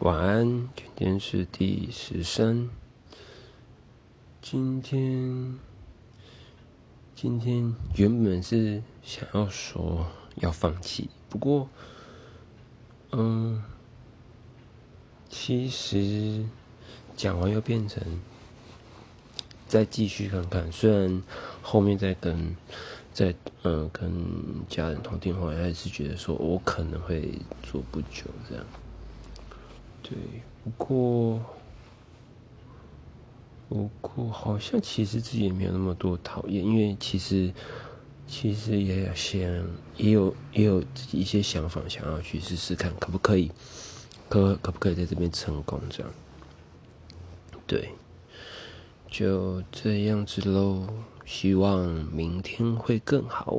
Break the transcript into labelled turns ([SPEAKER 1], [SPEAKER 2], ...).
[SPEAKER 1] 晚安，今天是第十三。今天，今天原本是想要说要放弃，不过，嗯，其实讲完又变成再继续看看。虽然后面再跟在嗯跟家人通电话，还是觉得说我可能会做不久这样。对，不过，不过好像其实自己也没有那么多讨厌，因为其实其实也想，也有也有自己一些想法，想要去试试看，可不可以，可可不可以在这边成功这样？对，就这样子喽，希望明天会更好。